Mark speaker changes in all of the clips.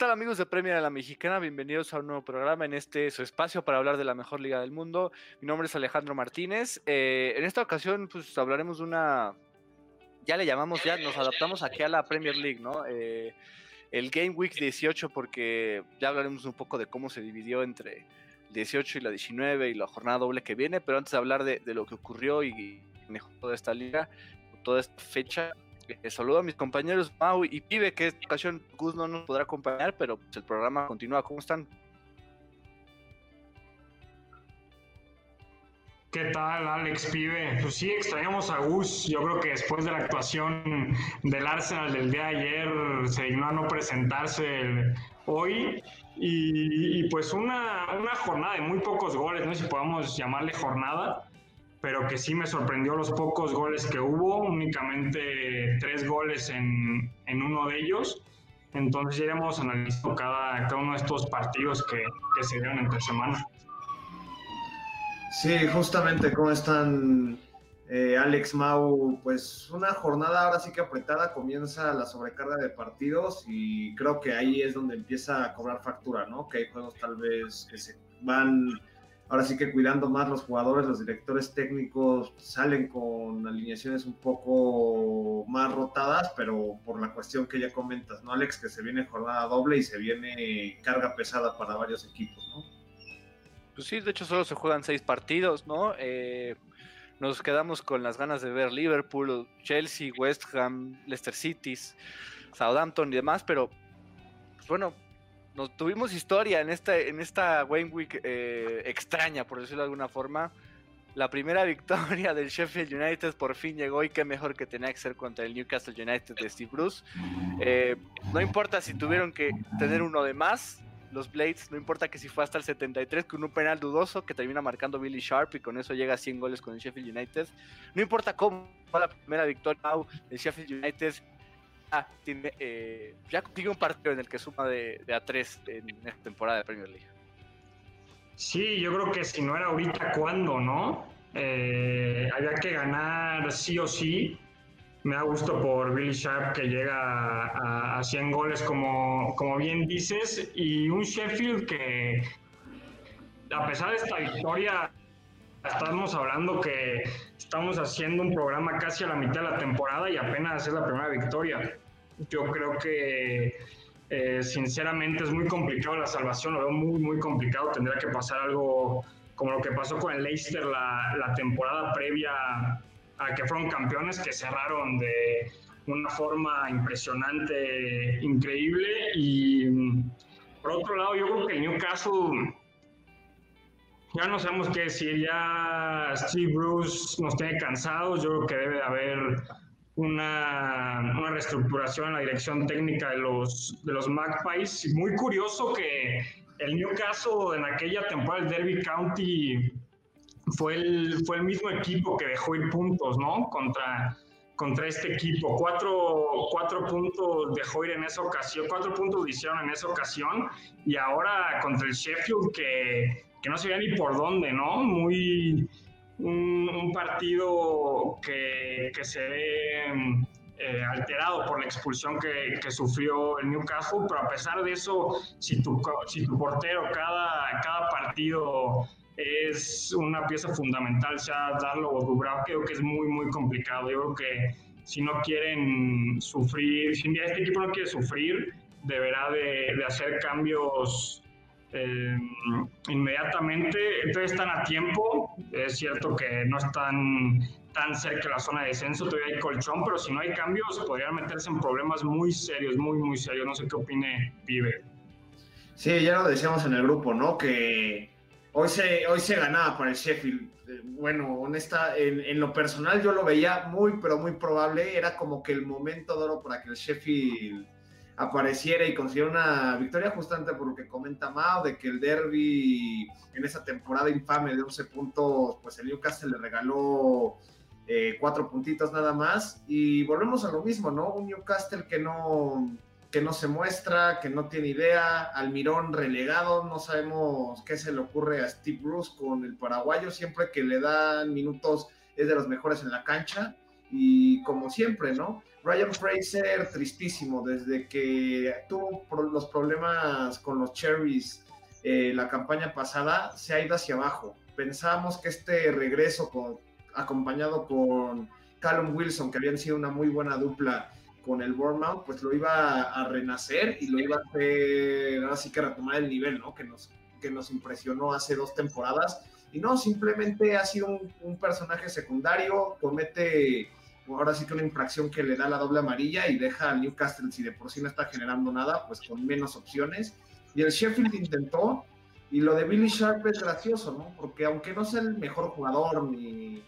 Speaker 1: tal amigos de Premier de la Mexicana? Bienvenidos a un nuevo programa en este su espacio para hablar de la mejor liga del mundo. Mi nombre es Alejandro Martínez. Eh, en esta ocasión pues hablaremos de una... Ya le llamamos, ya nos adaptamos aquí a la Premier League, ¿no? Eh, el Game Week 18 porque ya hablaremos un poco de cómo se dividió entre 18 y la 19 y la jornada doble que viene, pero antes de hablar de, lo que ocurrió y mejor toda esta liga, toda esta fecha, eh, saludo a mis compañeros Mau y Pibe, que esta ocasión Gus no nos podrá acompañar, pero pues, el programa continúa. ¿Cómo están?
Speaker 2: ¿Qué tal, Alex Pibe? Pues sí, extrañamos a Gus. Yo creo que después de la actuación del Arsenal del día de ayer, se dignó a no presentarse hoy. Y, pues una, una, jornada de muy pocos goles, no sé si podemos llamarle jornada, pero que sí me sorprendió los pocos goles que hubo, únicamente tres goles en, en uno de ellos. Entonces iremos analizando cada, cada uno de estos partidos que, que se dieron entre semana.
Speaker 3: Sí, justamente, ¿cómo están eh, Alex Mau? Pues una jornada ahora sí que apretada, comienza la sobrecarga de partidos y creo que ahí es donde empieza a cobrar factura, ¿no? Que hay juegos tal vez que se van ahora sí que cuidando más los jugadores, los directores técnicos salen con alineaciones un poco más rotadas, pero por la cuestión que ya comentas, ¿no, Alex? Que se viene jornada doble y se viene carga pesada para varios equipos, ¿no?
Speaker 1: Pues sí, de hecho solo se juegan seis partidos, ¿no? Eh, nos quedamos con las ganas de ver Liverpool, Chelsea, West Ham, Leicester City, Southampton y demás, pero pues bueno, nos tuvimos historia en esta, en esta Wayne Week eh, extraña, por decirlo de alguna forma. La primera victoria del Sheffield United por fin llegó y qué mejor que tenía que ser contra el Newcastle United de Steve Bruce. Eh, no importa si tuvieron que tener uno de más, los Blades, no importa que si fue hasta el 73 con un penal dudoso que termina marcando Billy Sharp y con eso llega a 100 goles con el Sheffield United. No importa cómo fue la primera victoria del Sheffield United, ah, tiene, eh, ya consigue un partido en el que suma de, a tres en esta temporada de Premier League.
Speaker 2: Sí, yo creo que si no era ahorita, ¿cuándo, no? Eh, había que ganar sí o sí. Me da gusto por Billy Sharp que llega a, a 100 goles, como, como bien dices, y un Sheffield que, a pesar de esta victoria, estamos hablando que estamos haciendo un programa casi a la mitad de la temporada y apenas es la primera victoria. Yo creo que eh, sinceramente es muy complicado la salvación, lo veo muy, muy complicado. Tendría que pasar algo como lo que pasó con el Leicester la, la temporada previa a que fueron campeones, que cerraron de una forma impresionante, increíble. Y por otro lado, yo creo que el Newcastle ya no sabemos qué decir, ya Steve Bruce nos tiene cansados, yo creo que debe haber una, una, reestructuración en la dirección técnica de los, de los Magpies. Muy curioso que el Newcastle en aquella temporada del Derby County fue el, fue el mismo equipo que dejó ir puntos, ¿no? Contra, contra este equipo. Cuatro, cuatro puntos dejó ir en esa ocasión, cuatro puntos hicieron en esa ocasión y ahora contra el Sheffield que que no se ni por dónde, ¿no? Muy un, partido que, se ve eh, alterado por la expulsión que, sufrió el Newcastle, pero a pesar de eso, si tu, si tu portero cada, cada partido es una pieza fundamental, sea Darlo o Dubravka, creo que es muy, muy complicado. Yo creo que si no quieren sufrir, si este equipo no quiere sufrir, deberá de, de hacer cambios eh, inmediatamente. Entonces están a tiempo. Es cierto que no están tan cerca de la zona de descenso, todavía hay colchón, pero si no hay cambios podrían meterse en problemas muy serios, muy, muy serios. No sé qué opine Pibe.
Speaker 3: Sí, ya lo decíamos en el grupo, ¿no? Que hoy se, hoy se ganaba para el Sheffield. Eh, bueno, honesta, en, en, lo personal yo lo veía muy, pero muy probable. Era como que el momento de oro para que el Sheffield apareciera y consiguiera una victoria justamente por lo que comenta Mao, de que el derby en esa temporada infame de 11 puntos, pues el Newcastle le regaló eh, cuatro puntitos nada más. Y volvemos a lo mismo, ¿no? Un Newcastle que no, que no se muestra, que no tiene idea, Almirón relegado, no sabemos qué se le ocurre a Steve Bruce con el paraguayo, siempre que le dan minutos es de los mejores en la cancha y como siempre, ¿no? Ryan Fraser, tristísimo, desde que tuvo los problemas con los Cherries eh, la campaña pasada, se ha ido hacia abajo. Pensábamos que este regreso acompañado con Callum Wilson, que habían sido una muy buena dupla con el Bournemouth, pues lo iba a renacer y lo iba a hacer, así que retomar el nivel, ¿no? Que nos, que nos impresionó hace dos temporadas. Y no, simplemente ha sido un, un personaje secundario, comete ahora sí que una infracción que le da la doble amarilla y deja al Newcastle, si de por sí no está generando nada, pues con menos opciones. Y el Sheffield intentó, y lo de Billy Sharp es gracioso, ¿no? Porque aunque no sea el mejor jugador, ni,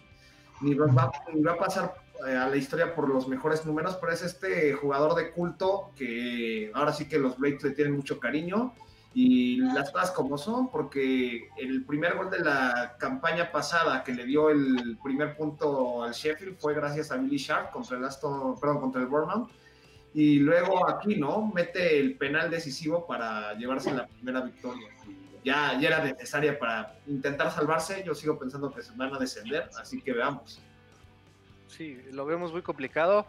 Speaker 3: ni, va, va a pasar eh, a la historia por los mejores números, pero es este jugador de culto que ahora sí que los Blades le tienen mucho cariño y las cosas como son, porque el primer gol de la campaña pasada que le dio el primer punto al Sheffield fue gracias a Billy Sharp contra el Aston, perdón, contra el Bournemouth. Y luego aquí, ¿no? Mete el penal decisivo para llevarse la primera victoria. Ya, ya era necesaria para intentar salvarse. Yo sigo pensando que se van a descender, así que veamos
Speaker 1: sí, lo vemos muy complicado,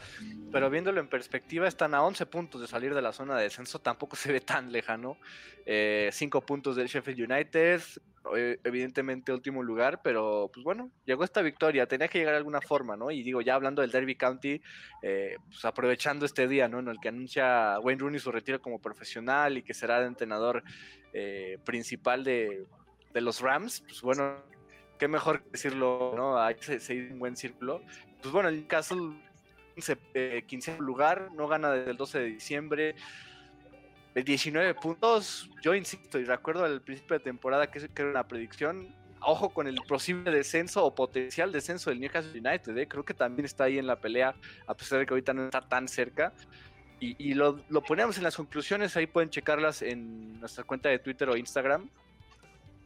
Speaker 1: pero viéndolo en perspectiva, están a 11 puntos de salir de la zona de descenso, tampoco se ve tan lejano. 5 eh, puntos del Sheffield United, eh, evidentemente último lugar, pero pues bueno, llegó esta victoria, tenía que llegar de alguna forma, ¿no? Y digo, ya hablando del Derby County, eh, pues aprovechando este día, ¿no? En el que anuncia Wayne Rooney su retiro como profesional y que será el entrenador principal de, de los Rams, pues bueno, qué mejor decirlo, ¿no? Hay se, se un buen círculo pues bueno, el Newcastle 15 eh, lugar, no gana desde el 12 de diciembre. 19 puntos, yo insisto, y recuerdo al principio de temporada que, era una predicción, ojo con el posible descenso o potencial descenso del Newcastle United, ¿eh? creo que también está ahí en la pelea, a pesar de que ahorita no está tan cerca. Y, lo, lo, ponemos en las conclusiones, ahí pueden checarlas en nuestra cuenta de Twitter o Instagram.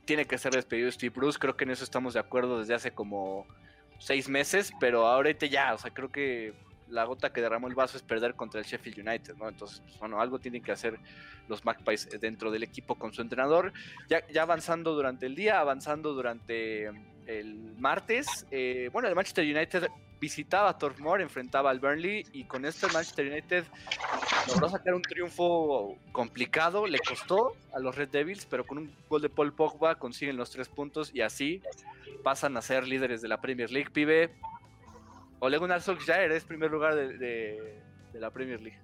Speaker 1: Tiene que ser despedido Steve Bruce, creo que en eso estamos de acuerdo desde hace como seis meses, pero ahorita ya, o sea, creo que la gota que derramó el vaso es perder contra el Sheffield United, ¿no? Entonces, pues, bueno, algo tienen que hacer los Magpies dentro del equipo con su entrenador. Ya, ya avanzando durante el día, avanzando durante el martes, eh, bueno, el Manchester United visitaba Turf enfrentaba al Burnley y con esto el Manchester United logró sacar un triunfo complicado, le costó a los Red Devils, pero con un gol de Paul Pogba consiguen los tres puntos y así pasan a ser líderes de la Premier League. Pibe, Ole Gunnar Solskjaer es primer lugar de, la Premier League.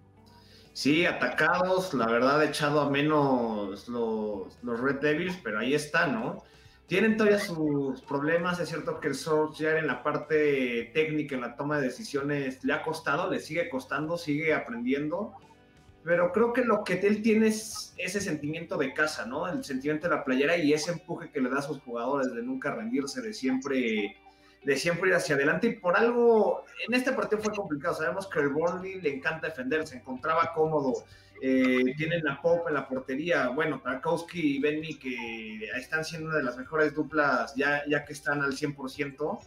Speaker 3: Sí, atacados, la verdad, echado a menos los, los Red Devils, pero ahí está, ¿no? Tienen todavía sus problemas, es cierto que el Solskjaer en la parte técnica, en la toma de decisiones, le ha costado, le sigue costando, sigue aprendiendo, pero creo que lo que él tiene es ese sentimiento de casa, ¿no? El sentimiento de la playera y ese empuje que le da a sus jugadores de nunca rendirse, de siempre, de siempre ir hacia adelante. Y por algo, en este partido fue complicado. Sabemos que el Burnley le encanta defender, se encontraba cómodo. Eh, tienen la Pop en la portería. Bueno, Tarkowski y Benny, que están siendo una de las mejores duplas ya, ya que están al 100%.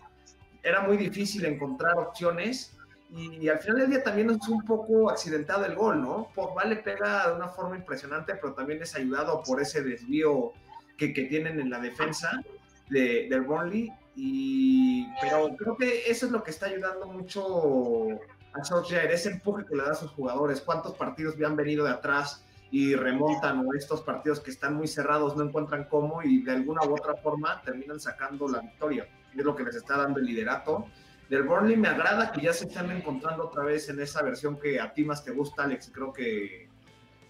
Speaker 3: Era muy difícil encontrar opciones y, al final del día también es un poco accidentado el gol, ¿no? Pogba le pega de una forma impresionante, pero también es ayudado por ese desvío que, que tienen en la defensa de, del Burnley. Y, pero creo que eso es lo que está ayudando mucho a Solskjaer, ese empuje que le da a sus jugadores. ¿Cuántos partidos han venido de atrás y remontan o estos partidos que están muy cerrados no encuentran cómo y de alguna u otra forma terminan sacando la victoria? Es lo que les está dando el liderato del Burnley me agrada que ya se están encontrando otra vez en esa versión que a ti más te gusta, Alex. Creo que,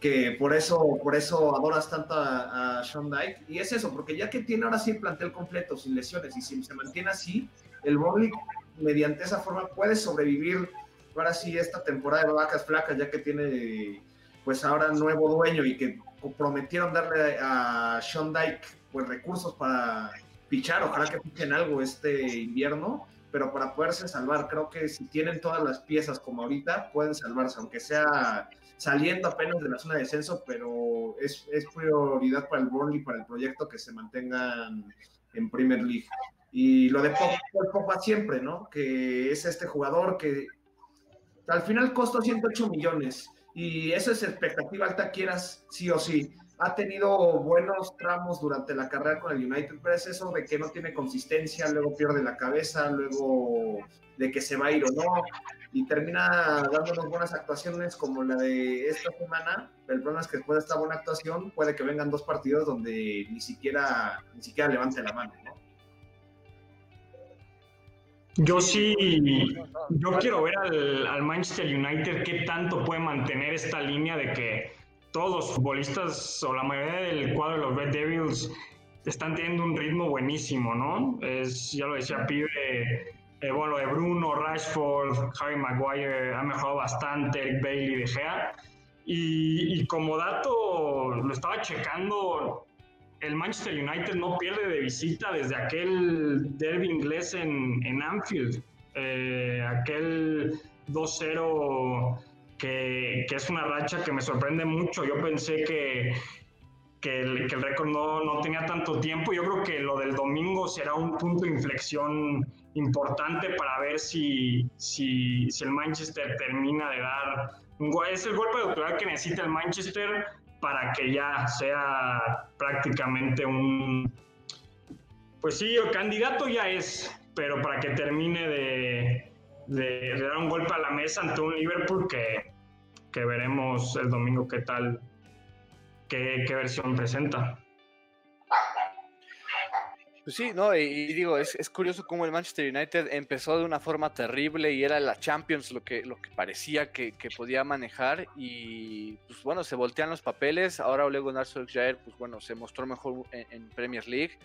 Speaker 3: que por, eso, por eso adoras tanto a, Sean Dyke. Y es eso, porque ya que tiene ahora sí el plantel completo, sin lesiones, y si se mantiene así, el Burnley mediante esa forma puede sobrevivir ahora sí esta temporada de vacas flacas, ya que tiene pues ahora nuevo dueño y que prometieron darle a Sean Dyke pues recursos para pichar, ojalá que pichen algo este invierno pero para poderse salvar, creo que si tienen todas las piezas como ahorita, pueden salvarse, aunque sea saliendo apenas de la zona de descenso, pero es, es prioridad para el Burnley, para el proyecto que se mantengan en Premier League. Y lo de Pogba siempre, ¿no? Que es este jugador que al final costó 108 millones y eso es expectativa alta, quieras sí o sí. Ha tenido buenos tramos durante la carrera con el United, pero es eso de que no tiene consistencia, luego pierde la cabeza, luego de que se va a ir o no, y termina dándonos buenas actuaciones como la de esta semana. El problema es que después de esta buena actuación puede que vengan dos partidos donde ni siquiera, ni siquiera levante la mano, ¿no?
Speaker 2: Yo sí, yo quiero ver al, al Manchester United qué tanto puede mantener esta línea de que todos los futbolistas o la mayoría del cuadro de los Red Devils están teniendo un ritmo buenísimo, ¿no? Es, ya lo decía Pibe, eh, bueno, Bruno, Rashford, Harry Maguire ha mejorado bastante, Eric Bailey, De Gea. Y, como dato, lo estaba checando, el Manchester United no pierde de visita desde aquel derby inglés en, en Anfield, eh, aquel 2-0 que, es una racha que me sorprende mucho. Yo pensé que, que el, récord no, no, tenía tanto tiempo. Yo creo que lo del domingo será un punto de inflexión importante para ver si, si, el Manchester termina de dar un Es el golpe de autoridad que necesita el Manchester para que ya sea prácticamente un... Pues sí, el candidato ya es, pero para que termine de, de, dar un golpe a la mesa ante un Liverpool que, que veremos el domingo qué tal, qué, qué versión presenta.
Speaker 1: Pues sí, no, y, digo, es, es, curioso cómo el Manchester United empezó de una forma terrible y era la Champions lo que, lo que parecía que, que podía manejar y pues bueno, se voltean los papeles, ahora Ole Gunnar Solskjaer, pues bueno, se mostró mejor en, en Premier League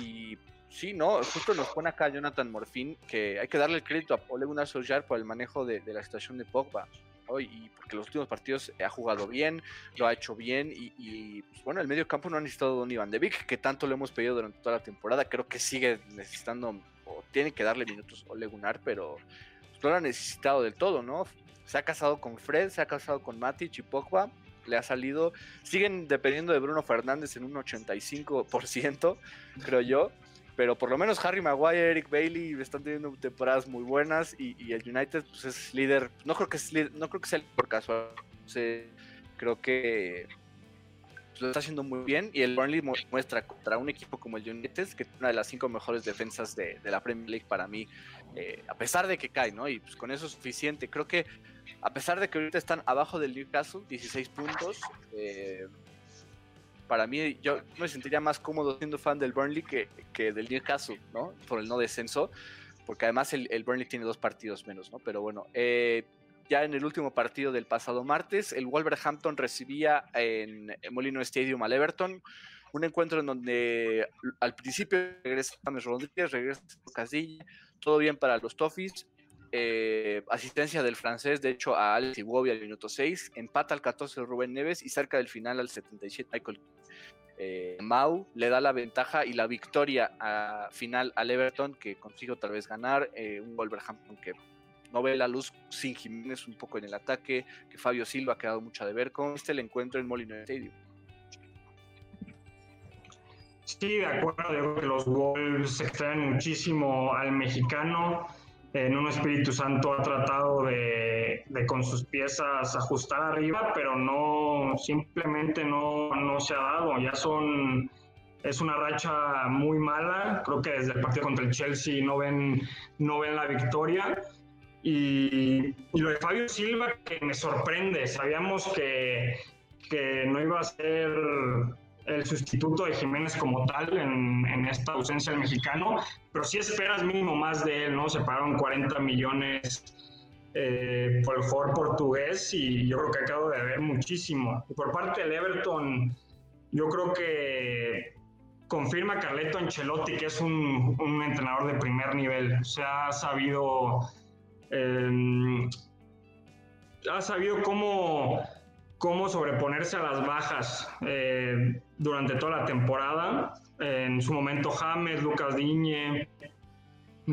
Speaker 1: y Sí, no, justo nos pone acá Jonathan Morfin que hay que darle el crédito a Ole Gunnar por el manejo de, la situación de Pogba. Hoy, y porque los últimos partidos ha jugado bien, lo ha hecho bien y, pues, bueno, el medio campo no ha necesitado Don Iván de Vic, que tanto lo hemos pedido durante toda la temporada, creo que sigue necesitando o tiene que darle minutos Ole Gunnar, pero pues, no lo ha necesitado del todo, ¿no? Se ha casado con Fred, se ha casado con Matic y Pogba, le ha salido, siguen dependiendo de Bruno Fernández en un 85%, creo yo, pero por lo menos Harry Maguire, Eric Bailey están teniendo temporadas muy buenas y, el United pues es líder, no creo que es no creo que sea por casual, creo que pues, lo está haciendo muy bien y el Burnley muestra contra un equipo como el United que es una de las cinco mejores defensas de, la Premier League para mí, eh, a pesar de que cae, ¿no? Y pues con eso es suficiente. Creo que a pesar de que ahorita están abajo del Newcastle, 16 puntos, eh, para mí, yo me sentiría más cómodo siendo fan del Burnley que, que del Newcastle, ¿no? Por el no descenso, porque además el, el Burnley tiene dos partidos menos, ¿no? Pero bueno, eh, ya en el último partido del pasado martes, el Wolverhampton recibía en Molino Stadium al Everton, un encuentro en donde al principio regresa James Rodríguez, regresa Casilla, todo bien para los Toffees, eh, asistencia del francés, de hecho, a Alex Iwobi al minuto 6, empata al 14 Rubén Neves y cerca del final al 77 Michael eh, Mau le da la ventaja y la victoria final al Everton que consigue otra vez ganar, eh, un Wolverhampton que no ve la luz sin Jiménez un poco en el ataque, que Fabio Silva ha quedado mucho de ver con este el encuentro en Molino Stadium.
Speaker 2: Sí, de acuerdo, los Wolves extraen muchísimo al mexicano en un Espíritu Santo ha tratado de, con sus piezas ajustar arriba, pero no, simplemente no, no se ha dado. Ya son, es una racha muy mala. Creo que desde el partido contra el Chelsea no ven, no ven la victoria. Y, y lo de Fabio Silva que me sorprende. Sabíamos que, que no iba a ser el sustituto de Jiménez como tal en, en, esta ausencia del mexicano, pero sí esperas mínimo más de él, ¿no? Se pagaron 40 millones eh, por el jugador portugués y yo creo que acabo de ver muchísimo. Y por parte del Everton, yo creo que confirma Carleto Ancelotti que es un, un entrenador de primer nivel. Se ha sabido... Eh, ha sabido cómo cómo sobreponerse a las bajas eh, durante toda la temporada. En su momento James, Lucas Diñe,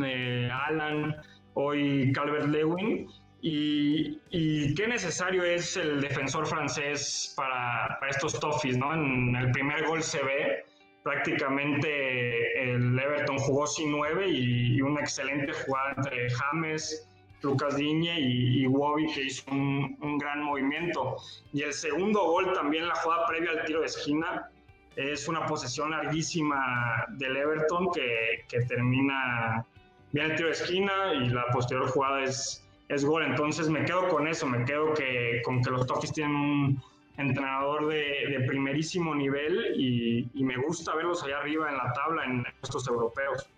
Speaker 2: eh, Alan, hoy Calvert Lewin. Y, qué necesario es el defensor francés para, estos Toffees, ¿no? En el primer gol se ve prácticamente el Everton jugó sin nueve y, una excelente jugada entre James, Lucas Diñe y, y Wobby que hizo un, un, gran movimiento. Y el segundo gol también, la jugada previa al tiro de esquina, es una posesión larguísima del Everton que, que termina bien el tiro de esquina y la posterior jugada es, es gol. Entonces me quedo con eso, me quedo que, con que los Toffees tienen un entrenador de, de primerísimo nivel y, y, me gusta verlos allá arriba en la tabla en estos europeos.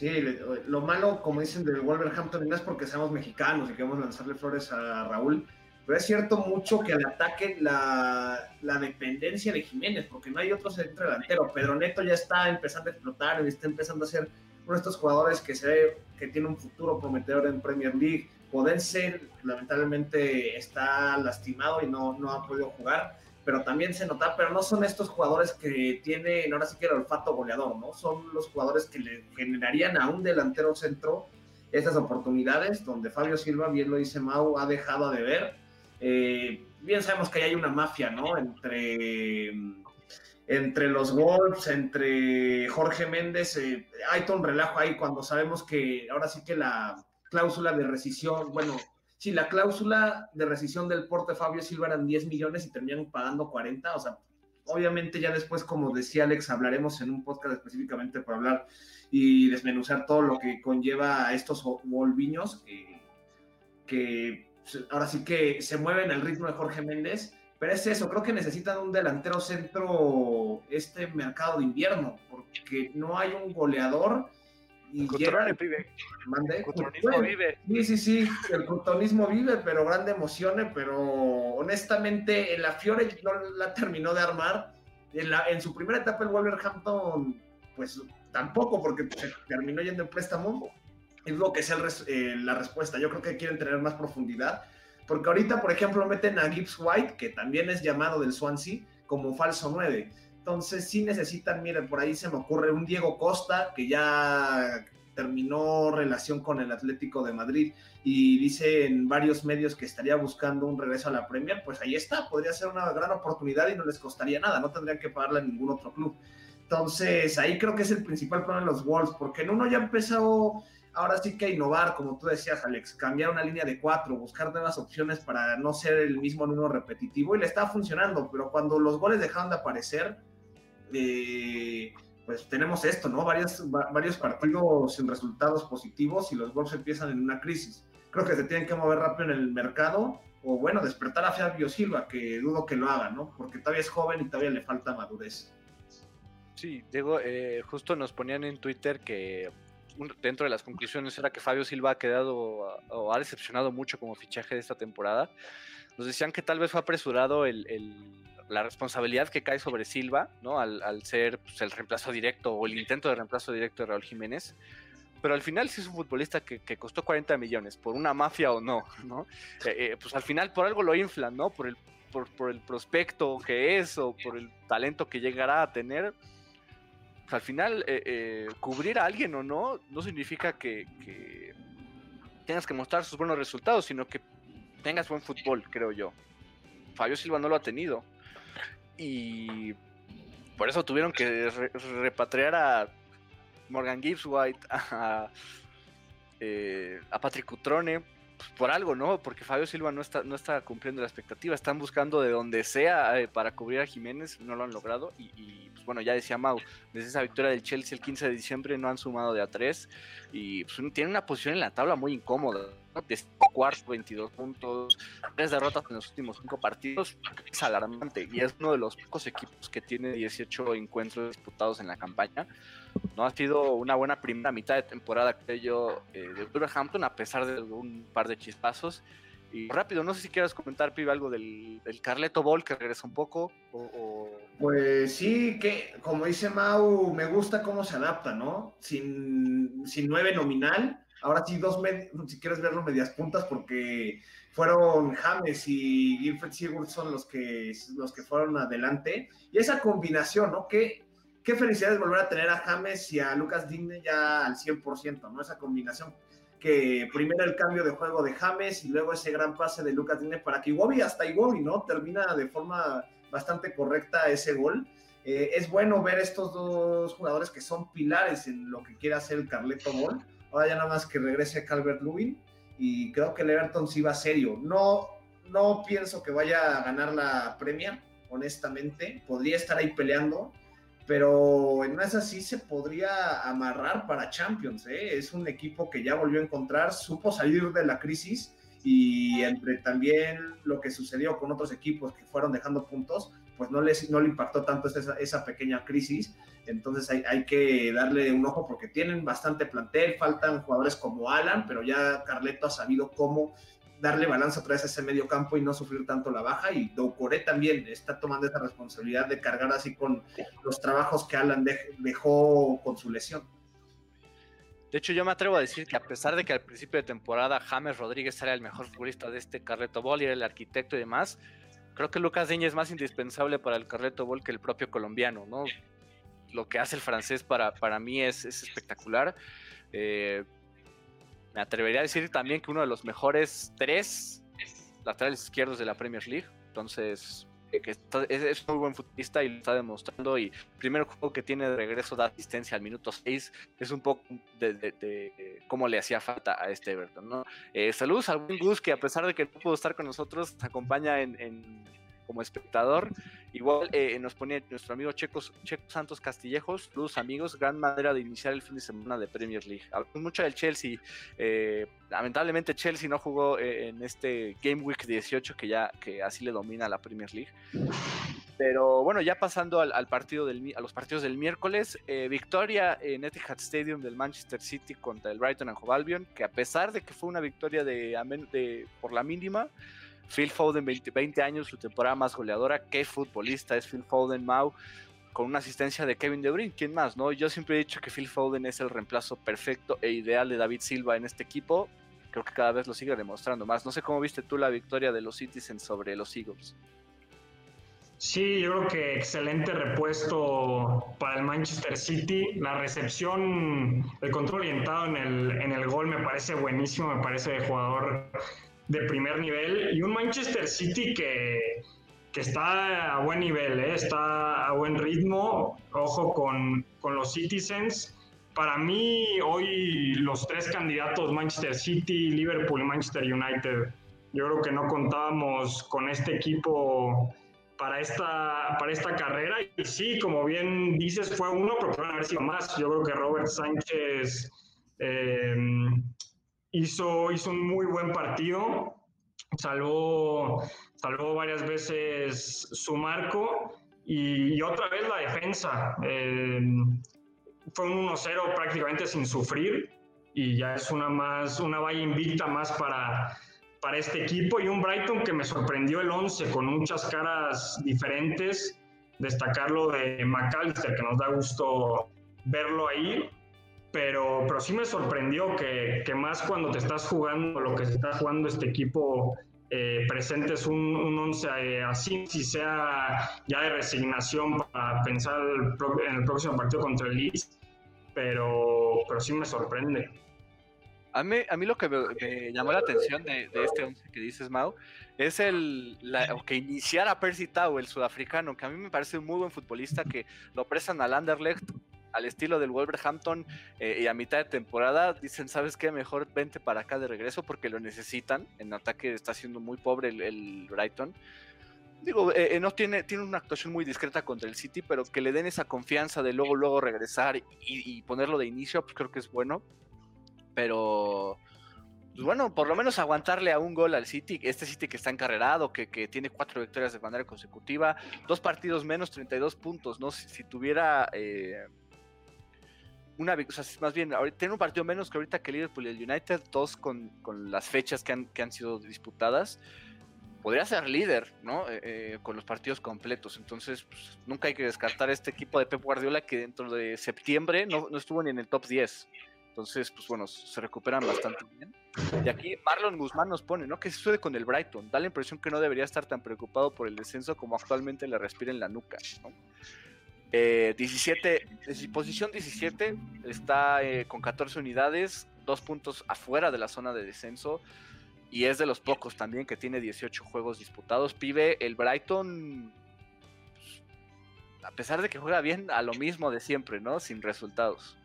Speaker 3: Sí, lo malo, como dicen del Wolverhampton, no es porque seamos mexicanos y queremos lanzarle flores a Raúl, pero es cierto mucho que al ataque la, la dependencia de Jiménez, porque no hay otro centro delantero. Pedro Neto ya está empezando a explotar está empezando a ser uno de estos jugadores que se ve que tiene un futuro prometedor en Premier League. Podense, lamentablemente, está lastimado y no, no ha podido jugar pero también se nota, pero no son estos jugadores que tienen ahora sí que el olfato goleador, ¿no? Son los jugadores que le generarían a un delantero centro esas oportunidades, donde Fabio Silva, bien lo dice Mau, ha dejado de ver. Eh, bien sabemos que hay una mafia, ¿no? Entre, entre los Wolves, entre Jorge Méndez, eh, hay todo un relajo ahí cuando sabemos que ahora sí que la cláusula de rescisión, bueno, si la cláusula de rescisión del porte Fabio Silva eran 10 millones y terminan pagando 40, o sea, obviamente ya después, como decía Alex, hablaremos en un podcast específicamente para hablar y desmenuzar todo lo que conlleva a estos volviños que, que ahora sí que se mueven al ritmo de Jorge Méndez, pero es eso, creo que necesitan un delantero centro este mercado de invierno, porque no hay un goleador
Speaker 1: y el vive.
Speaker 3: El cotonismo vive. Sí, sí, sí, el cotonismo vive, pero grande emociones, pero honestamente la Fiore no la terminó de armar. En, la, en su primera etapa el Wolverhampton, pues tampoco, porque se terminó yendo en préstamo. Es lo que es eh, la respuesta. Yo creo que quieren tener más profundidad. Porque ahorita, por ejemplo, meten a Gibbs White, que también es llamado del Swansea, como falso 9 entonces sí necesitan, miren, por ahí se me ocurre un Diego Costa que ya terminó relación con el Atlético de Madrid y dice en varios medios que estaría buscando un regreso a la Premier, pues ahí está, podría ser una gran oportunidad y no les costaría nada, no tendrían que pagarle a ningún otro club. Entonces ahí creo que es el principal problema de los Wolves, porque en uno ya empezó ahora sí que innovar, como tú decías, Alex, cambiar una línea de cuatro, buscar nuevas opciones para no ser el mismo en uno repetitivo y le está funcionando, pero cuando los goles dejaron de aparecer, eh, pues tenemos esto, ¿no? Varios, varios partidos sin resultados positivos y los Wolves empiezan en una crisis. Creo que se tienen que mover rápido en el mercado o, bueno, despertar a Fabio Silva, que dudo que lo haga, ¿no? Porque todavía es joven y todavía le falta madurez.
Speaker 1: Sí, Diego, eh, justo nos ponían en Twitter que dentro de las conclusiones era que Fabio Silva ha quedado o ha decepcionado mucho como fichaje de esta temporada. Nos decían que tal vez fue apresurado el la responsabilidad que cae sobre Silva, ¿no? Al, ser pues, el reemplazo directo o el intento de reemplazo directo de Raúl Jiménez. Pero al final sí es un futbolista que, costó 40 millones, por una mafia o no, ¿no? Eh, eh, pues al final por algo lo inflan, ¿no? Por el, por, el prospecto que es o por el talento que llegará a tener. Pues al final eh, cubrir a alguien o no no significa que, que tengas que mostrar sus buenos resultados, sino que tengas buen fútbol, creo yo. Fabio Silva no lo ha tenido y por eso tuvieron que repatriar a Morgan Gibbs White, a, eh, a Patrick Cutrone, pues, por algo, ¿no? Porque Fabio Silva no está, no está cumpliendo la expectativa, están buscando de donde sea eh, para cubrir a Jiménez, no lo han logrado. Y, pues bueno, ya decía Mau, desde esa victoria del Chelsea el 15 de diciembre no han sumado de a 3 y pues, tienen una posición en la tabla muy incómoda de cuarto, 22 puntos, tres derrotas en los últimos cinco partidos, es alarmante y es uno de los pocos equipos que tiene 18 encuentros disputados en la campaña. No ha sido una buena primera mitad de temporada, creo yo, eh, de Wolverhampton, a pesar de un par de chispazos. Y rápido, no sé si quieras comentar, Pibe, algo del, Carleto Ball que regresa un poco.
Speaker 3: Pues sí, que como dice Mau, me gusta cómo se adapta, ¿no? Sin, sin nueve nominal, Ahora sí, dos si quieres verlo, medias puntas, porque fueron James y Gilfred Sigurdsson los que, los que fueron adelante. Y esa combinación, ¿no? Qué, qué felicidad es volver a tener a James y a Lucas Digne ya al 100%, ¿no? Esa combinación que primero el cambio de juego de James y luego ese gran pase de Lucas Digne para que Iwobi, hasta Iwobi, ¿no? Termina de forma bastante correcta ese gol. eh, es bueno ver estos dos jugadores que son pilares en lo que quiere hacer el Carleto Ball. Ahora ya nada más que regrese Calvert Lewin y creo que el Everton sí va serio. No, no pienso que vaya a ganar la Premier, honestamente. Podría estar ahí peleando, pero en esa sí se podría amarrar para Champions. ¿eh? Es un equipo que ya volvió a encontrar, supo salir de la crisis y entre también lo que sucedió con otros equipos que fueron dejando puntos, pues no, les, no le impactó tanto esa, esa pequeña crisis. Entonces hay, que darle un ojo porque tienen bastante plantel, faltan jugadores como Alan, pero ya Carleto ha sabido cómo darle balance otra vez a ese medio campo y no sufrir tanto la baja. Y Doucouré también está tomando esa responsabilidad de cargar así con los trabajos que Alan dejó con su lesión.
Speaker 1: De hecho, yo me atrevo a decir que a pesar de que al principio de temporada James Rodríguez era el mejor futbolista de este Carleto Ball y era el arquitecto y demás, creo que Lucas Diña es más indispensable para el Carleto Ball que el propio colombiano, ¿no? Lo que hace el francés para, para mí es, es espectacular. Eh, me atrevería a decir también que uno de los mejores tres laterales izquierdos de la Premier League. Entonces, eh, que es, muy buen futbolista y lo está demostrando. Y el primer juego que tiene de regreso da asistencia al minuto 6 es un poco de, cómo le hacía falta a este Everton. ¿no? Eh, saludos al buen Gus, que a pesar de que no pudo estar con nosotros, nos acompaña en como espectador. Igual eh, nos pone nuestro amigo Checo, Checo Santos Castillejos, plus amigos, gran manera de iniciar el fin de semana de Premier League. Hablamos mucho del Chelsea. Eh, lamentablemente Chelsea no jugó eh, en este Game Week 18 que ya que así le domina la Premier League. Pero bueno, ya pasando al, partido del, a los partidos del miércoles, victoria en Etihad Stadium del Manchester City contra el Brighton and Hove Albion, que a pesar de que fue una victoria de, de por la mínima, Phil Foden, 20, años, su temporada más goleadora. Qué futbolista es Phil Foden, Mau, con una asistencia de Kevin De Bruyne. ¿Quién más? no? Yo siempre he dicho que Phil Foden es el reemplazo perfecto e ideal de David Silva en este equipo. Creo que cada vez lo sigue demostrando más. No sé cómo viste tú la victoria de los Citizens sobre los Eagles.
Speaker 2: Sí, yo creo que excelente repuesto para el Manchester City. La recepción, el control orientado en el, en el gol me parece buenísimo, me parece de jugador de primer nivel y un Manchester City que, que está a buen nivel, ¿eh? está a buen ritmo, ojo con, con, los Citizens. Para mí, hoy los tres candidatos, Manchester City, Liverpool y Manchester United, yo creo que no contábamos con este equipo para esta, para esta carrera. Y sí, como bien dices, fue uno, pero pueden haber sido más. Yo creo que Robert Sánchez eh, hizo, hizo un muy buen partido, salvó, salvó varias veces su marco y, otra vez la defensa. Eh, fue un 1-0 prácticamente sin sufrir y ya es una, más, una valla invicta más para, para este equipo y un Brighton que me sorprendió el 11 con muchas caras diferentes. Destacarlo de McAllister, que nos da gusto verlo ahí pero, pero sí me sorprendió que, que, más cuando te estás jugando lo que está jugando este equipo, eh, presentes un, un once eh, así, si sea ya de resignación para pensar en el próximo partido contra el Leeds, pero, pero sí me sorprende.
Speaker 1: A mí, a mí lo que me, llamó la atención de, este once que dices, Mau, es el la, que iniciara Percy Tau, el sudafricano, que a mí me parece un muy buen futbolista, que lo prestan al Anderlecht al estilo del Wolverhampton eh, y a mitad de temporada dicen, ¿sabes qué? Mejor vente para acá de regreso porque lo necesitan. En ataque está siendo muy pobre el, Brighton. Digo, eh, eh, no tiene, tiene una actuación muy discreta contra el City, pero que le den esa confianza de luego, luego regresar y, ponerlo de inicio, pues creo que es bueno. Pero, pues bueno, por lo menos aguantarle a un gol al City, este City que está encarrerado, que, que tiene cuatro victorias de manera consecutiva, dos partidos menos, 32 puntos, ¿no? Si, tuviera una, o más bien, tiene un partido menos que ahorita que Liverpool y el United, dos con, con las fechas que han, que han, sido disputadas. Podría ser líder, ¿no? Eh, eh, con los partidos completos. Entonces, pues, nunca hay que descartar este equipo de Pep Guardiola que dentro de septiembre no, no estuvo ni en el top 10. Entonces, pues bueno, se recuperan bastante bien. Y aquí Marlon Guzmán nos pone, ¿no? ¿Qué sucede con el Brighton? Da la impresión que no debería estar tan preocupado por el descenso como actualmente le respira en la nuca. 17, eh, posición 17, está eh, con 14 unidades, dos puntos afuera de la zona de descenso. Y es de los pocos también que tiene 18 juegos disputados. Pibe, el Brighton. a pesar de que juega bien, a lo mismo de siempre, ¿no? Sin resultados.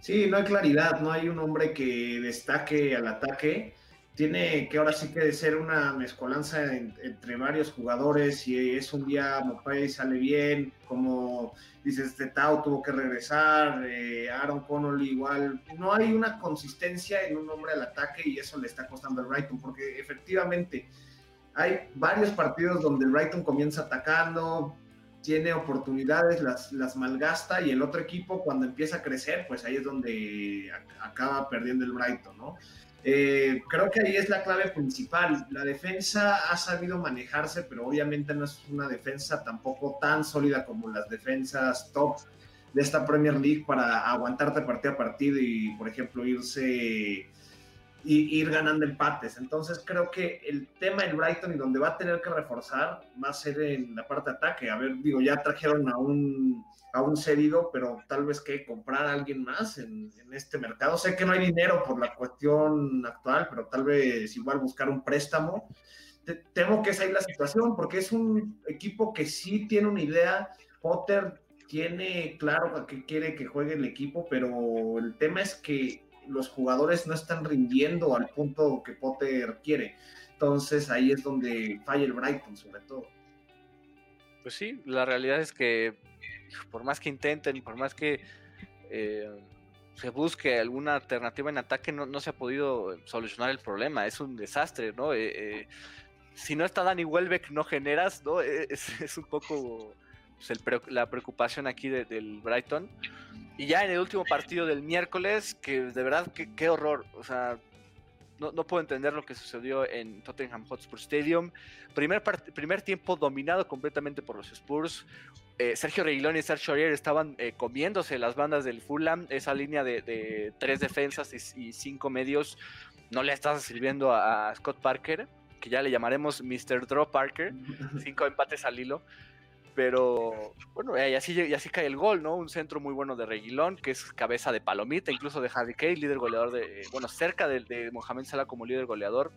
Speaker 3: Sí, no hay claridad, no hay un hombre que destaque al ataque. Tiene que ahora sí que ser una mezcolanza entre varios jugadores. y es un día Mopay sale bien, como dices, este Tao tuvo que regresar, eh, Aaron Connolly igual. No hay una consistencia en un hombre al ataque y eso le está costando al Brighton, porque efectivamente hay varios partidos donde el Brighton comienza atacando, tiene oportunidades, las, las malgasta y el otro equipo cuando empieza a crecer, pues ahí es donde acaba perdiendo el Brighton, ¿no? Eh, creo que ahí es la clave principal. La defensa ha sabido manejarse, pero obviamente no es una defensa tampoco tan sólida como las defensas top de esta Premier League para aguantarte partido a partido y, por ejemplo, irse y ir ganando empates. Entonces creo que el tema del Brighton y donde va a tener que reforzar va a ser en la parte de ataque. A ver, digo, ya trajeron a un, a un cedido, pero tal vez que comprar a alguien más en, este mercado. Sé que no hay dinero por la cuestión actual, pero tal vez igual buscar un préstamo. temo que esa es la situación, porque es un equipo que sí tiene una idea. Potter tiene claro a qué quiere que juegue el equipo, pero el tema es que los jugadores no están rindiendo al punto que Potter quiere. Entonces ahí es donde falla el Brighton, sobre todo.
Speaker 1: Pues sí, la realidad es que por más que intenten, por más que eh, se busque alguna alternativa en ataque, no, se ha podido solucionar el problema. Es un desastre, ¿no? Eh, eh, si no está Dani Welbeck, no generas, ¿no? Es, un poco pues, la preocupación aquí del Brighton. Y ya en el último partido del miércoles, que de verdad, qué horror. O sea, no, puedo entender lo que sucedió en Tottenham Hotspur Stadium. Primer, primer tiempo dominado completamente por los Spurs. Eh, Sergio Reguilón y Sergio Aurier estaban eh, comiéndose las bandas del Fulham. Esa línea de, tres defensas y, cinco medios no le estaba sirviendo a, a, Scott Parker, que ya le llamaremos Mr. Draw Parker. Cinco empates al hilo. Pero bueno, y así, y así cae el gol, ¿no? Un centro muy bueno de Reguilón, que es cabeza de palomita, incluso de Harry Kane, líder goleador de, bueno, cerca de, de Mohamed Salah como líder goleador.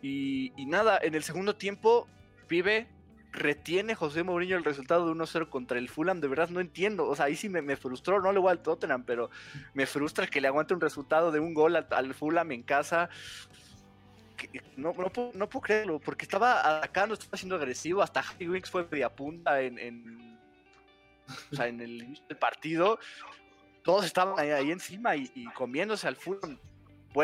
Speaker 1: Y, nada, en el segundo tiempo, Pibe retiene José Mourinho el resultado de 1-0 contra el Fulham, de verdad no entiendo, o sea, ahí sí me, frustró, no le voy al Tottenham, pero me frustra que le aguante un resultado de un gol al, al Fulham en casa, no, no, puedo, no, puedo, creerlo, porque estaba atacando, estaba siendo agresivo, hasta Harry fue media punta en, en, o sea, en el, partido. Todos estaban ahí, encima y, comiéndose al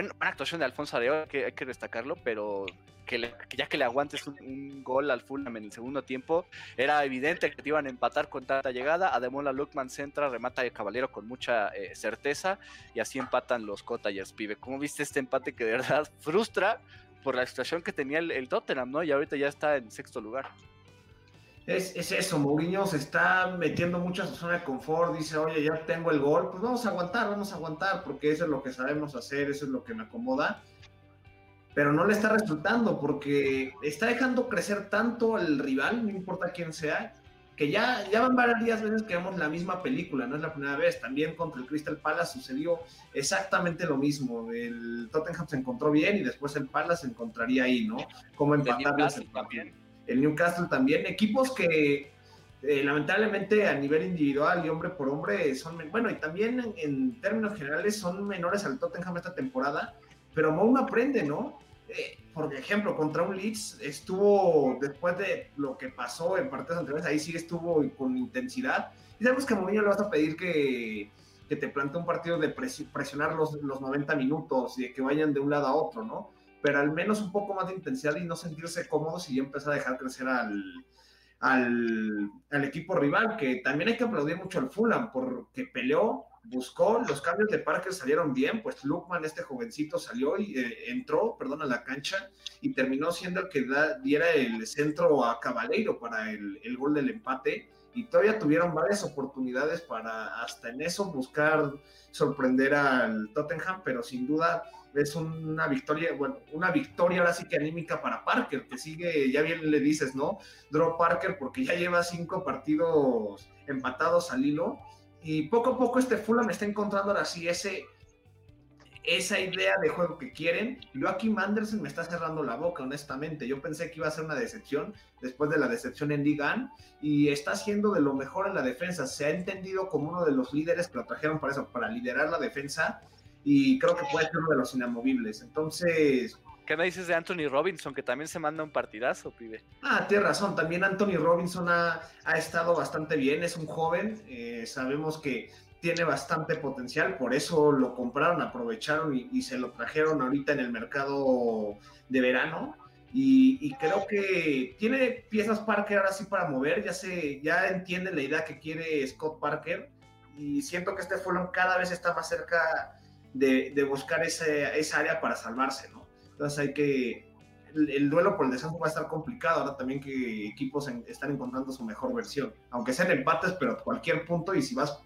Speaker 1: full. buena actuación de Alfonso Areo, que hay que destacarlo, pero que, ya que le aguantes un, gol al Fulham en el segundo tiempo, era evidente que te iban a empatar con tanta llegada. Ademola Lukman centra, remata el Caballero con mucha eh, certeza y así empatan los Cottagers, pibe. ¿Cómo viste este empate que de verdad frustra? por la situación que tenía el, Tottenham, ¿no? Y ahorita ya está en sexto lugar.
Speaker 3: Es, eso, Mourinho se está metiendo mucho a su zona de confort, dice, oye, ya tengo el gol, pues vamos a aguantar, vamos a aguantar, porque eso es lo que sabemos hacer, eso es lo que me acomoda, pero no le está resultando, porque está dejando crecer tanto al rival, no importa quién sea, que ya, ya van varias veces que vemos la misma película, no es la primera vez, también contra el Crystal Palace sucedió exactamente lo mismo, el Tottenham se encontró bien y después el Palace se encontraría ahí, ¿no? Como empatarles también. El Newcastle también, equipos que eh, lamentablemente a nivel individual y hombre por hombre son, bueno, y también en, términos generales son menores al Tottenham esta temporada, pero Moum aprende, ¿no? Eh, por ejemplo, contra un Leeds estuvo, después de lo que pasó en partidos anteriores, ahí sí estuvo con intensidad. Y sabemos que a Mourinho le vas a pedir que, que te plantee un partido de presionar los, los 90 minutos y de que vayan de un lado a otro, ¿no? Pero al menos un poco más de intensidad y no sentirse cómodos y ya empezar a dejar crecer al, al, equipo rival, que también hay que aplaudir mucho al Fulham porque peleó, buscó, los cambios de Parker salieron bien, pues Lukman, este jovencito, salió y eh, entró, perdón, a la cancha y terminó siendo el que diera el centro a Cabaleiro para el, el, gol del empate. Y todavía tuvieron varias oportunidades para hasta en eso buscar sorprender al Tottenham, pero sin duda es una victoria, bueno, una victoria ahora sí que anímica para Parker, que sigue, ya bien le dices, ¿no? Draw Parker porque ya lleva cinco partidos empatados al hilo y poco a poco este Fulham está encontrando ahora sí ese, esa idea de juego que quieren. Joaquim Anderson me está cerrando la boca, honestamente. Yo pensé que iba a ser una decepción después de la decepción en Ligan y está haciendo de lo mejor en la defensa. Se ha entendido como uno de los líderes que lo trajeron para eso, para liderar la defensa y creo que puede ser uno de los inamovibles. Entonces.
Speaker 1: ¿Qué me dices de Anthony Robinson, que también se manda un partidazo, pibe?
Speaker 3: Ah, tienes razón. También Anthony Robinson ha, ha estado bastante bien. Es un joven. Eh, sabemos que tiene bastante potencial, por eso lo compraron, aprovecharon y, se lo trajeron ahorita en el mercado de verano. Y, creo que tiene piezas Parker ahora sí para mover, ya se, ya entiende la idea que quiere Scott Parker y siento que este Fulham cada vez está más cerca de, buscar ese, esa área para salvarse, ¿no? Entonces hay que, el, duelo por el descenso va a estar complicado ahora también que equipos están encontrando su mejor versión, aunque sean empates, pero cualquier punto y si vas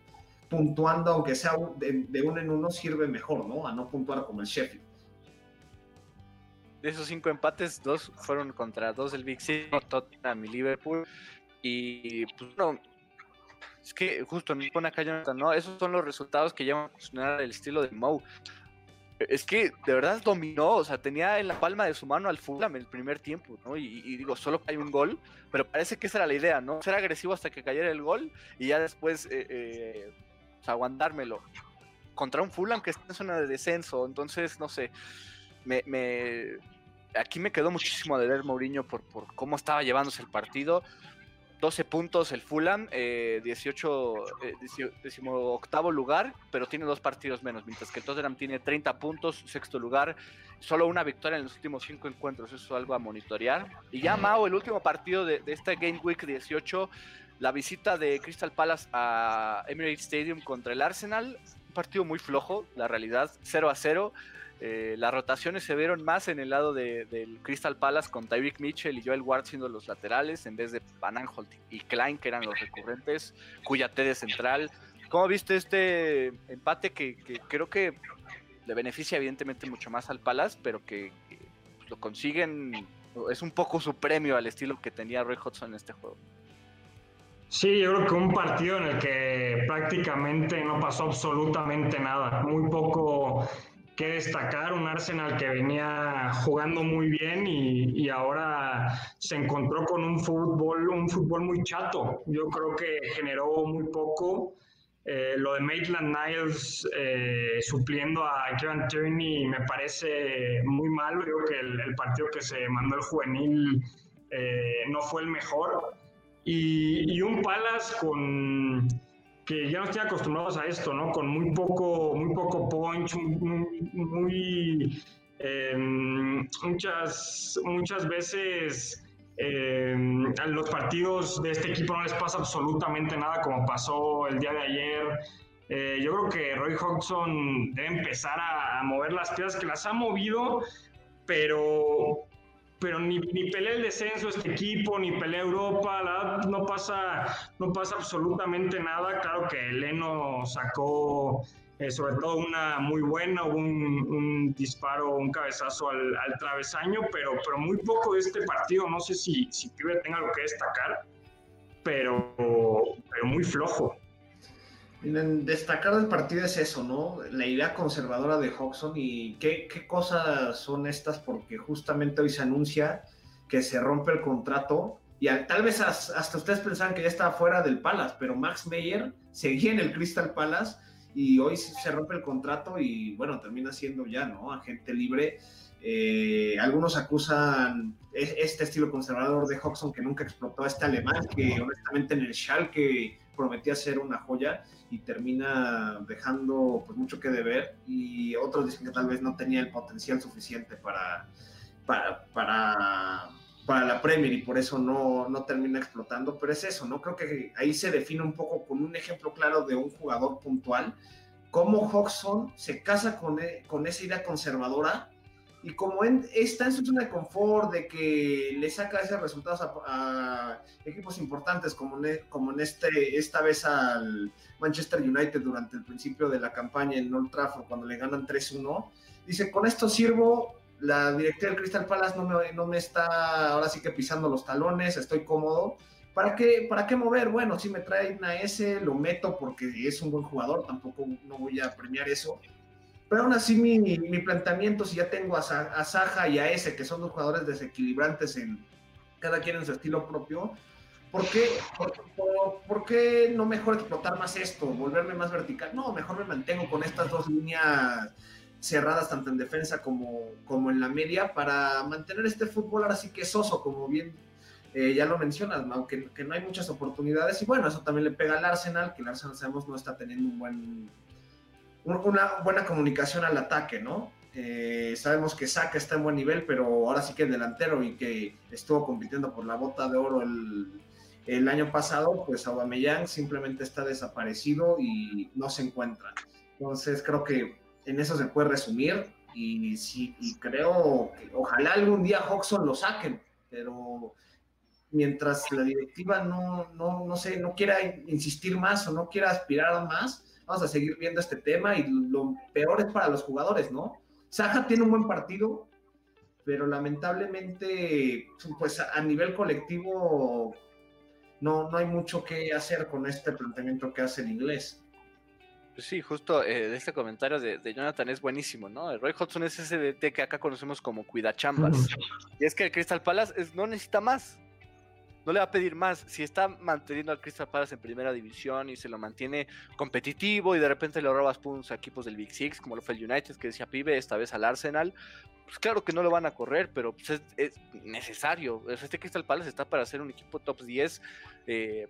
Speaker 3: puntuando, aunque sea de, uno en uno, sirve mejor, ¿no? A no puntuar como el Sheffield.
Speaker 1: De esos cinco empates, dos fueron contra dos del Big City, Tottenham y Liverpool. Y pues no, es que justo me pone acá ¿no? Esos son los resultados que llevan a el estilo de Moe. Es que de verdad dominó, o sea, tenía en la palma de su mano al Fulham el primer tiempo, ¿no? Y, digo, solo hay un gol, pero parece que esa era la idea, ¿no? Ser agresivo hasta que cayera el gol y ya después eh, eh, aguantármelo. Contra un Fulham que está en zona de descenso, entonces, no sé, me, aquí me quedó muchísimo de ver Mourinho por, por cómo estaba llevándose el partido. 12 puntos el Fulham, 18, eh, 18 eh, lugar, pero tiene dos partidos menos, mientras que el Tottenham tiene 30 puntos, sexto lugar, solo una victoria en los últimos cinco encuentros, eso es algo a monitorear. Y ya Mao, el último partido de, de esta Game Week 18, la visita de Crystal Palace a Emirates Stadium contra el Arsenal, un partido muy flojo, la realidad, 0 a 0. Eh, las rotaciones se vieron más en el lado del Crystal Palace con Tyreek Mitchell y Joel Ward siendo los laterales en vez de Van Aanholt y Klein que eran los recurrentes, cuya T de central. ¿Cómo viste este empate que, creo que le beneficia evidentemente mucho más al Palace, pero que, lo consiguen, es un poco su premio al estilo que tenía Roy Hodgson en este juego?
Speaker 2: Sí, yo creo que un partido en el que prácticamente no pasó absolutamente nada, muy poco que destacar, un Arsenal que venía jugando muy bien y, ahora se encontró con un fútbol, un fútbol muy chato. Yo creo que generó muy poco. Eh, lo de Maitland Niles eh, supliendo a Kieran Tierney me parece muy mal. Creo que el, partido que se mandó el juvenil eh, no fue el mejor y, un Palace con que ya no estoy acostumbrados a esto, ¿no? Con muy poco, muy poco punch, muy, em, muchas, muchas veces em, a los partidos de este equipo no les pasa absolutamente nada como pasó el día de ayer. Eh, yo creo que Roy Hodgson debe empezar a, a mover las piezas que las ha movido, pero pero ni, ni, pelea el descenso este equipo, ni pelea Europa, la no pasa, no pasa absolutamente nada. Claro que Leno sacó eh, sobre todo una muy buena, un, un disparo, un cabezazo al, travesaño, pero, pero muy poco de este partido. No sé si, si tenga algo que destacar, pero, pero muy flojo.
Speaker 3: Destacar del partido es eso, ¿no? La idea conservadora de Hodgson y qué, cosas son estas, porque justamente hoy se anuncia que se rompe el contrato y tal vez hasta ustedes pensaban que ya estaba fuera del Palace, pero Max Meyer seguía en el Crystal Palace y hoy se rompe el contrato y bueno, termina siendo ya, ¿no? Agente libre. Eh, algunos acusan este estilo conservador de Hodgson que nunca explotó a este alemán, que honestamente en el Schalke prometía ser una joya y termina dejando pues mucho que deber y otros dicen que tal vez no tenía el potencial suficiente para, para, para, para la Premier y por eso no, no termina explotando, pero es eso, ¿no? Creo que ahí se define un poco con un ejemplo claro de un jugador puntual, cómo Hodgson se casa con, con esa idea conservadora y como está en su zona de confort, de que le saca esos resultados a, equipos importantes, como, en, como en este, esta vez al Manchester United durante el principio de la campaña en Old Trafford, cuando le ganan 3-1, dice, con esto sirvo, la directiva del Crystal Palace no me, no me está ahora sí que pisando los talones, estoy cómodo. ¿Para qué, ¿Para qué mover? Bueno, si me traen a ese, lo meto porque es un buen jugador, tampoco no voy a premiar eso Pero aún así mi, mi planteamiento, si ya tengo a, a Saja y a ese, que son dos jugadores desequilibrantes en cada quien en su estilo propio, ¿por qué, por, qué no mejor explotar más esto, volverme más vertical? No, mejor me mantengo con estas dos líneas cerradas tanto en defensa como, como en la media para mantener este fútbol ahora sí que soso, como bien eh, ya lo mencionas, aunque que no hay muchas oportunidades y bueno, eso también le pega al Arsenal, que el Arsenal sabemos no está teniendo un buen una buena comunicación al ataque, ¿no? Eh, sabemos que Saka está en buen nivel, pero ahora sí que el delantero y que estuvo compitiendo por la bota de oro el, año pasado, pues Aubameyang simplemente está desaparecido y no se encuentra. Entonces creo que en eso se puede resumir y, sí, y creo que ojalá algún día Hodgson lo saquen, pero mientras la directiva no, no, no, sé, no quiera insistir más o no quiera aspirar más, vamos a seguir viendo este tema y lo peor es para los jugadores, ¿no? Saja tiene un buen partido, pero lamentablemente, pues a nivel colectivo no, no hay mucho que hacer con este planteamiento que hace el inglés.
Speaker 1: Pues sí, justo eh, este comentario de, Jonathan es buenísimo, ¿no? Roy Hodgson es ese DT que acá conocemos como cuidachambas. Y es que el Crystal Palace no necesita más no le va a pedir más. Si está manteniendo al Crystal Palace en primera división y se lo mantiene competitivo y de repente le robas puntos a equipos del Big Six, como lo fue el United, que decía pibe, esta vez al Arsenal, pues claro que no lo van a correr, pero pues es, necesario. Este Crystal Palace está para ser un equipo top 10 eh,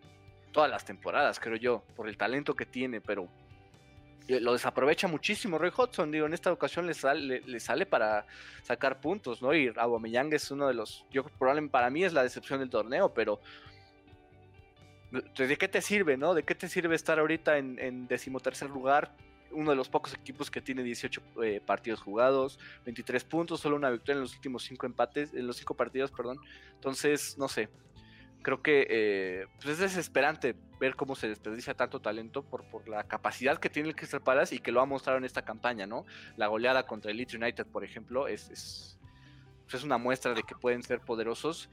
Speaker 1: todas las temporadas, creo yo, por el talento que tiene, pero lo desaprovecha muchísimo Roy Hodgson, digo, en esta ocasión le sale, le, sale para sacar puntos, ¿no? Y Aubameyang es uno de los, yo probablemente para mí es la decepción del torneo, pero ¿de qué te sirve, no? ¿De qué te sirve estar ahorita en, decimotercer lugar? Uno de los pocos equipos que tiene 18 eh, partidos jugados, 23 puntos, solo una victoria en los últimos cinco empates, en los cinco partidos, perdón. Entonces, no sé, creo que eh, pues es desesperante ver cómo se desperdicia tanto talento por, por la capacidad que tiene el Crystal Palace y que lo ha mostrado en esta campaña, ¿no? La goleada contra el Leeds United, por ejemplo, es, es, pues es una muestra de que pueden ser poderosos.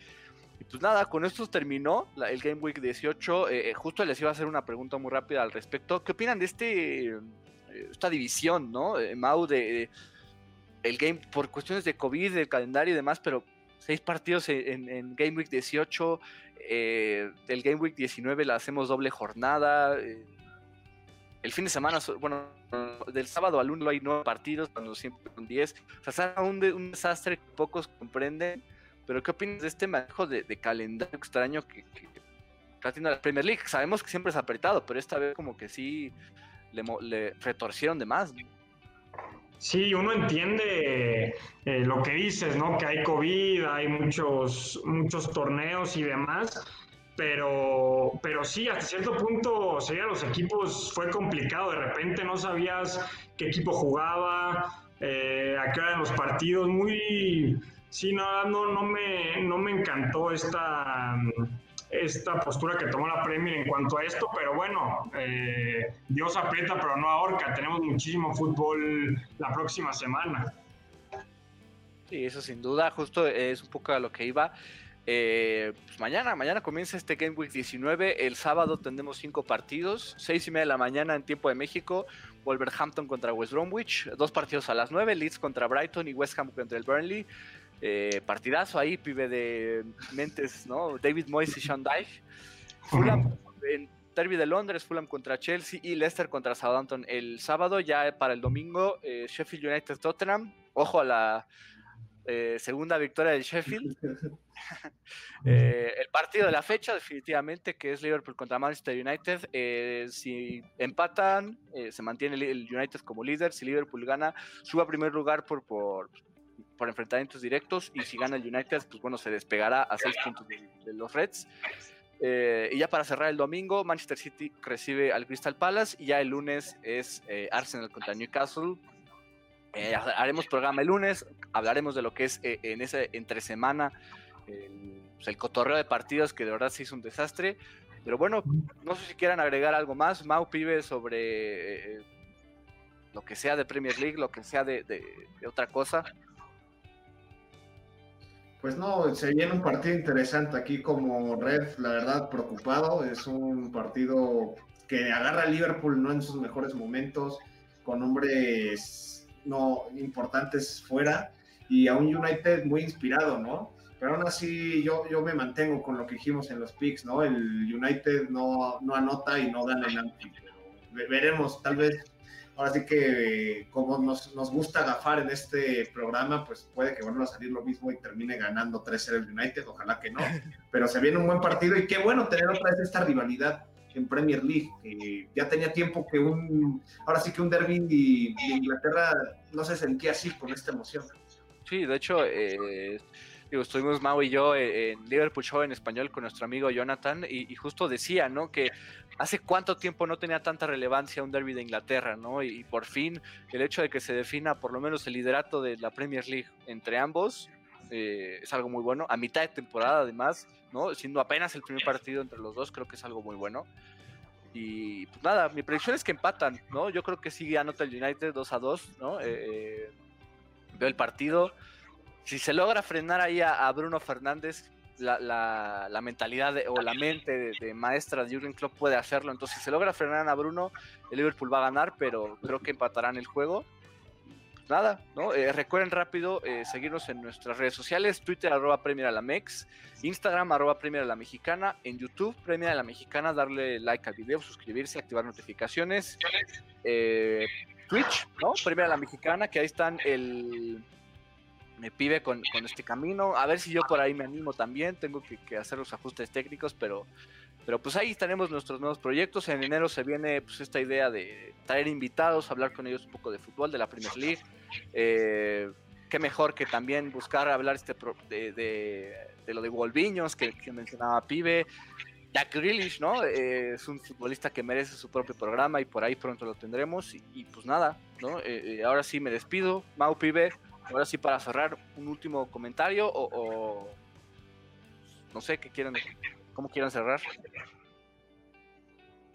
Speaker 1: Y pues nada, con esto terminó el Game Week 18. Eh, eh, justo les iba a hacer una pregunta muy rápida al respecto. ¿Qué opinan de este esta división, no? Mau, de, el game por cuestiones de COVID, del calendario y demás, pero seis partidos en, Game Week 18, eh, el Game Week 19 la hacemos doble jornada. Eh, el fin de semana, bueno, del sábado al lunes hay nueve partidos, cuando siempre son diez. O sea, es un, un, desastre que pocos comprenden. Pero, ¿qué opinas de este manejo de, calendario extraño que, que, está haciendo la Premier League? Sabemos que siempre es apretado, pero esta vez como que sí le, le retorcieron de más.
Speaker 2: Sí, uno entiende eh, lo que dices, ¿no? Que hay COVID, hay muchos, muchos torneos y demás, pero, pero sí, hasta cierto punto, seguir a los equipos fue complicado. De repente no sabías qué equipo jugaba, eh, a qué los partidos. Muy, sí, no, no, no, me, no me encantó esta esta postura que tomó la Premier en cuanto a esto, pero bueno, eh, Dios aprieta pero no ahorca, tenemos muchísimo fútbol la próxima semana.
Speaker 1: Sí, eso sin duda, justo es un poco a lo que iba. Eh, pues mañana, mañana comienza este Game Week 19, el sábado tendremos cinco partidos, seis y media de la mañana en tiempo de México, Wolverhampton contra West Bromwich, dos partidos a las nueve, Leeds contra Brighton y West Ham contra el Burnley, eh, partidazo ahí, pibe de mentes, ¿no? David Moyes y Sean Dyche. Fulham en Derby de Londres, Fulham contra Chelsea y Leicester contra Southampton el sábado. Ya para el domingo, eh, Sheffield United Tottenham. Ojo a la eh, segunda victoria del Sheffield. el partido de la fecha, definitivamente, que es Liverpool contra Manchester United. si empatan, se mantiene el United como líder. Si Liverpool gana, sube a primer lugar por, por por enfrentamientos directos y si gana el United, pues bueno, se despegará a seis puntos de, los Reds. Eh, y ya para cerrar el domingo, Manchester City recibe al Crystal Palace y ya el lunes es eh, Arsenal contra Newcastle. Eh, haremos programa el lunes, hablaremos de lo que es en ese entre semana pues, el, cotorreo de partidos que de verdad se hizo un desastre. Pero bueno, no sé si quieran agregar algo más. Mau pibe sobre lo que sea de Premier League, lo que sea de otra cosa.
Speaker 3: Pues no, se un partido interesante aquí como Red, la verdad, preocupado. Es un partido que agarra a Liverpool no en sus mejores momentos, con hombres no importantes fuera y a un United muy inspirado, ¿no? Pero aún así yo, yo me mantengo con lo que dijimos en los picks, ¿no? El United no, no anota y no gana Anfield. Veremos, tal vez ahora sí que como nos, nos, gusta gafar en este programa, pues puede que vuelva a salir lo mismo y termine ganando 3-0 el United, ojalá que no, pero se viene un buen partido y qué bueno tener otra vez esta rivalidad en Premier League, que ya tenía tiempo que un, ahora sí que un derby de, Inglaterra no se sentía así con esta emoción.
Speaker 1: Sí, de hecho, eh, estuvimos Mau y yo en Liverpool Show en español con nuestro amigo Jonathan y, justo decía, ¿no? Que hace cuánto tiempo no tenía tanta relevancia un derby de Inglaterra, ¿no? Y, por fin el hecho de que se defina por lo menos el liderato de la Premier League entre ambos eh, es algo muy bueno. A mitad de temporada además, ¿no? Siendo apenas el primer partido entre los dos, creo que es algo muy bueno. Y pues nada, mi predicción es que empatan, ¿no? Yo creo que sí anota el United 2 a 2, ¿no? Eh, eh, veo el partido si se logra frenar ahí a, Bruno Fernández, la, mentalidad o la mente de, maestra de Jürgen Klopp puede hacerlo. Entonces, si se logra frenar a Bruno, el Liverpool va a ganar, pero creo que empatarán el juego. Nada, ¿no? Eh, recuerden rápido eh, seguirnos en nuestras redes sociales, Twitter arroba Premier a la Mex, Instagram arroba Premier a la Mexicana, en YouTube Premier a la Mexicana, darle like al video, suscribirse, activar notificaciones, eh, Twitch, ¿no? Premier a la Mexicana, que ahí están el me pide con, este camino. A ver si yo por ahí me animo también. Tengo que, hacer los ajustes técnicos, pero, pero pues ahí tenemos nuestros nuevos proyectos. En enero se viene pues esta idea de traer invitados, hablar con ellos un poco de fútbol, de la Premier League. Eh, qué mejor que también buscar hablar este de, de, lo de Wolviños que, mencionaba Pibe. Jack Grealish, ¿no? Eh, es un futbolista que merece su propio programa y por ahí pronto lo tendremos. Y, pues nada, ¿no? Eh, ahora sí me despido. Mau Pibe, Ahora sí, para cerrar, un último comentario o, no sé qué quieren, cómo quieran cerrar.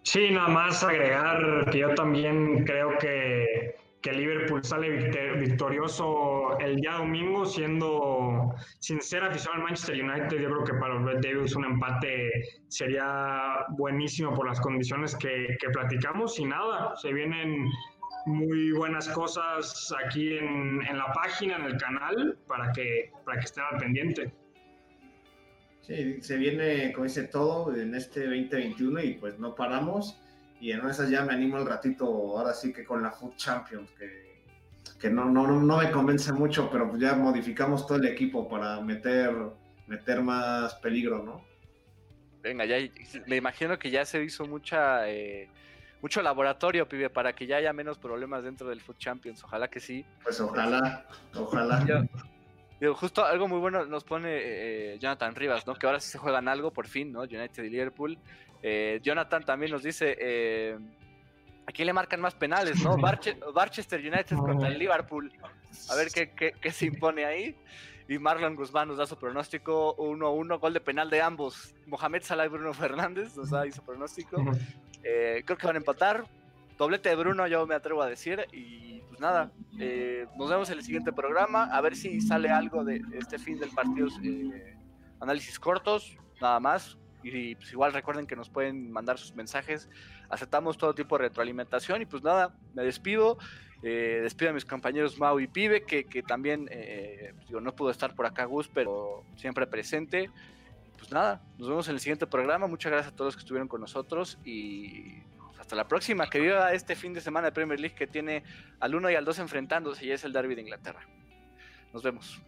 Speaker 2: Sí, nada más agregar que yo también creo que, que Liverpool sale victorioso el día domingo, siendo sin ser aficionado al Manchester United. Yo creo que para los Red Devils un empate sería buenísimo por las condiciones que, que platicamos. Y nada, se vienen muy buenas cosas aquí en, en, la página, en el canal, para que, para que estén al pendiente.
Speaker 3: Sí, se viene, como dice todo, en este 2021 y pues no paramos. Y en esas ya me animo al ratito, ahora sí que con la Food Champions, que, que no, no, no me convence mucho, pero pues ya modificamos todo el equipo para meter, meter más peligro, ¿no?
Speaker 1: Venga, ya me imagino que ya se hizo mucha... Eh mucho laboratorio, pibe, para que ya haya menos problemas dentro del Food Champions. Ojalá que sí.
Speaker 3: Pues ojalá, ojalá.
Speaker 1: justo algo muy bueno nos pone eh, Jonathan Rivas, ¿no? Que ahora sí se juegan algo, por fin, ¿no? United y Liverpool. Eh, Jonathan también nos dice, eh, aquí le marcan más penales, ¿no? Barchester United contra el Liverpool. A ver qué, qué, qué se impone ahí. Y Marlon Guzmán nos da su pronóstico 1-1, gol de penal de ambos. Mohamed Salah y Bruno Fernández nos da su pronóstico. Eh, creo que van a empatar. Doblete de Bruno, yo me atrevo a decir. Y pues nada, eh, nos vemos en el siguiente programa. A ver si sale algo de este fin del partido. Eh, análisis cortos, nada más. Y pues igual recuerden que nos pueden mandar sus mensajes. Aceptamos todo tipo de retroalimentación. Y pues nada, me despido. Eh, despido a mis compañeros Mau y Pibe, que, también eh, digo, no pudo estar por acá Gus, pero siempre presente. Pues nada, nos vemos en el siguiente programa. Muchas gracias a todos los que estuvieron con nosotros y hasta la próxima. Que viva este fin de semana de Premier League que tiene al 1 y al 2 enfrentándose y es el derby de Inglaterra. Nos vemos.